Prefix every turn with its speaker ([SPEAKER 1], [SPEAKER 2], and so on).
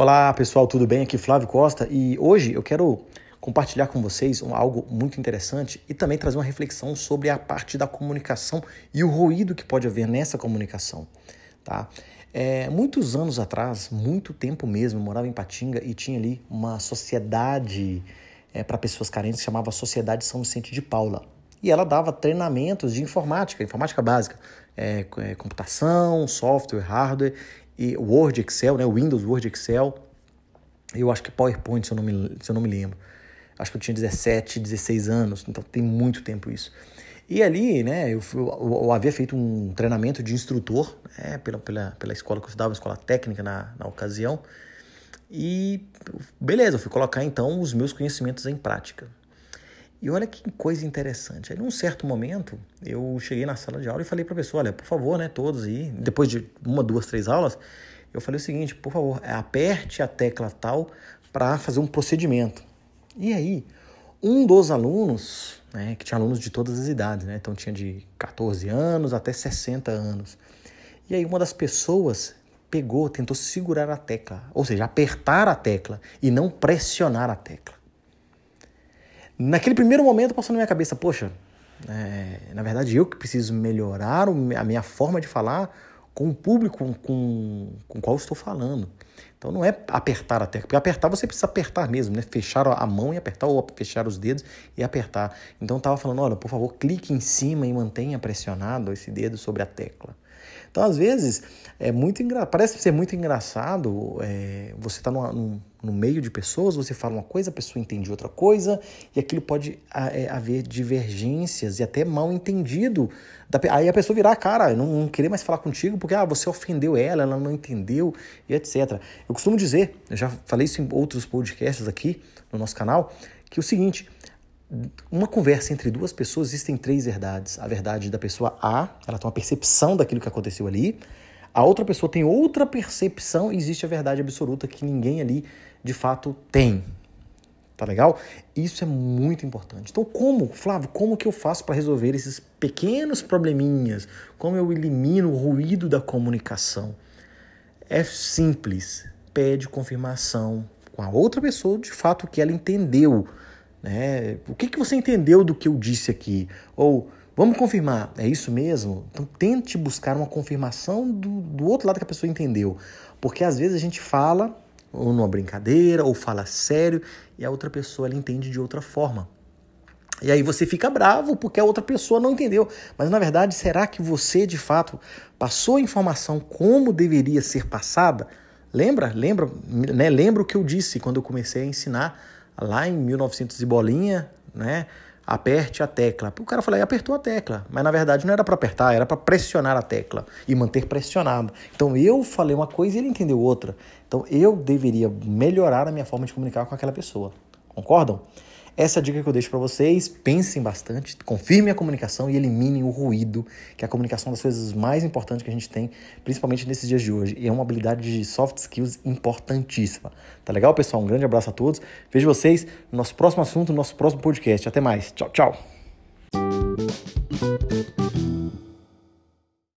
[SPEAKER 1] Olá pessoal, tudo bem? Aqui Flávio Costa e hoje eu quero compartilhar com vocês algo muito interessante e também trazer uma reflexão sobre a parte da comunicação e o ruído que pode haver nessa comunicação. Tá? É, muitos anos atrás, muito tempo mesmo, eu morava em Patinga e tinha ali uma sociedade é, para pessoas carentes que chamava Sociedade São Vicente de Paula. E ela dava treinamentos de informática, informática básica, é, é computação, software, hardware e Word, Excel, né? Windows, Word, Excel. Eu acho que PowerPoint, se eu não me, se eu não me lembro. Acho que eu tinha 17, 16 anos, então tem muito tempo isso. E ali, né, eu, eu, eu havia feito um treinamento de instrutor né, pela, pela, pela escola que eu estudava, escola técnica na, na ocasião. E beleza, eu fui colocar então os meus conhecimentos em prática. E olha que coisa interessante. Aí, num certo momento, eu cheguei na sala de aula e falei para a pessoa: olha, por favor, né, todos aí, depois de uma, duas, três aulas, eu falei o seguinte: por favor, aperte a tecla tal para fazer um procedimento. E aí, um dos alunos, né, que tinha alunos de todas as idades, né, então tinha de 14 anos até 60 anos. E aí, uma das pessoas pegou, tentou segurar a tecla, ou seja, apertar a tecla e não pressionar a tecla. Naquele primeiro momento passou na minha cabeça, poxa, é, na verdade eu que preciso melhorar a minha forma de falar com o público com, com, qual estou falando. Então não é apertar a tecla, porque apertar você precisa apertar mesmo, né? Fechar a mão e apertar, ou fechar os dedos e apertar. Então eu estava falando, olha, por favor, clique em cima e mantenha pressionado esse dedo sobre a tecla. Então, às vezes, é muito engra... parece ser muito engraçado. É... Você está no, no, meio de pessoas, você fala uma coisa, a pessoa entende outra coisa, e aquilo pode é, haver divergências e até mal entendido. Aí a pessoa virar, cara, não, não querer mais falar contigo porque ah, você ofendeu ela, ela não entendeu, e etc. Eu costumo dizer, eu já falei isso em outros podcasts aqui no nosso canal, que é o seguinte uma conversa entre duas pessoas existem três verdades. A verdade da pessoa A, ela tem uma percepção daquilo que aconteceu ali. A outra pessoa tem outra percepção e existe a verdade absoluta que ninguém ali de fato tem. Tá legal? Isso é muito importante. Então, como, Flávio, como que eu faço para resolver esses pequenos probleminhas? Como eu elimino o ruído da comunicação? É simples. Pede confirmação com a outra pessoa de fato que ela entendeu né? O que, que você entendeu do que eu disse aqui? Ou vamos confirmar, é isso mesmo? Então tente buscar uma confirmação do, do outro lado que a pessoa entendeu. Porque às vezes a gente fala ou numa brincadeira, ou fala sério, e a outra pessoa ela entende de outra forma. E aí você fica bravo porque a outra pessoa não entendeu. Mas na verdade, será que você de fato passou a informação como deveria ser passada? Lembra? Lembra, né? Lembra o que eu disse quando eu comecei a ensinar lá em 1900 e bolinha, né? Aperte a tecla. O cara falou, apertou a tecla, mas na verdade não era para apertar, era para pressionar a tecla e manter pressionado. Então eu falei uma coisa e ele entendeu outra. Então eu deveria melhorar a minha forma de comunicar com aquela pessoa. Concordam? Essa é a dica que eu deixo para vocês. Pensem bastante, confirmem a comunicação e eliminem o ruído, que é a comunicação das coisas mais importantes que a gente tem, principalmente nesses dias de hoje. E é uma habilidade de soft skills importantíssima. Tá legal, pessoal? Um grande abraço a todos. Vejo vocês no nosso próximo assunto, no nosso próximo podcast. Até mais. Tchau, tchau.